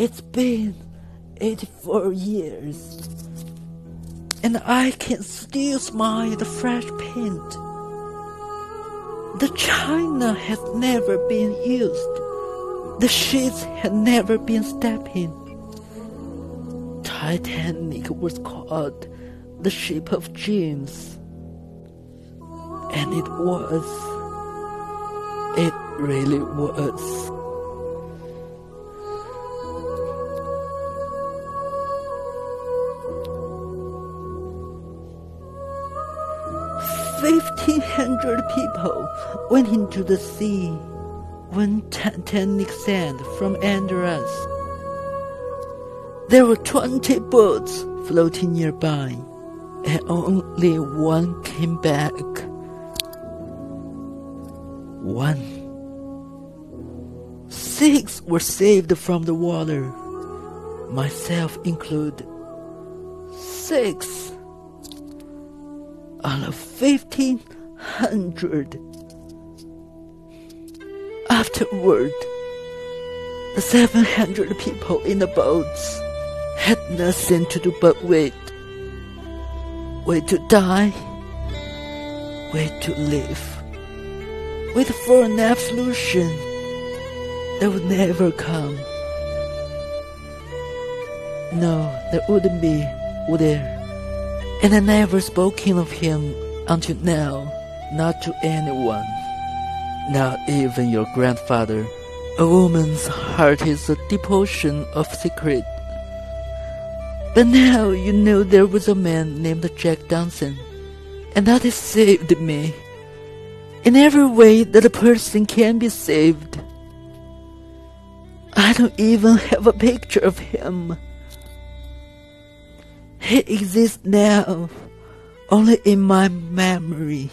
It's been 84 years, and I can still smell the fresh paint. The china has never been used. The sheets had never been stepped in. Titanic was called the ship of dreams. And it was. It really was. Fifteen hundred people went into the sea when Titanic sank from under us. There were twenty boats floating nearby, and only one came back. One. Six were saved from the water, myself included. Six of fifteen hundred. Afterward, the seven hundred people in the boats had nothing to do but wait. Wait to die. Wait to live. Wait for an absolution that would never come. No, there wouldn't be, would there? And I never spoken of him until now, not to anyone, not even your grandfather. A woman's heart is a ocean of secret. But now you know there was a man named Jack Dawson, and that has saved me. In every way that a person can be saved. I don't even have a picture of him. He exists now only in my memory.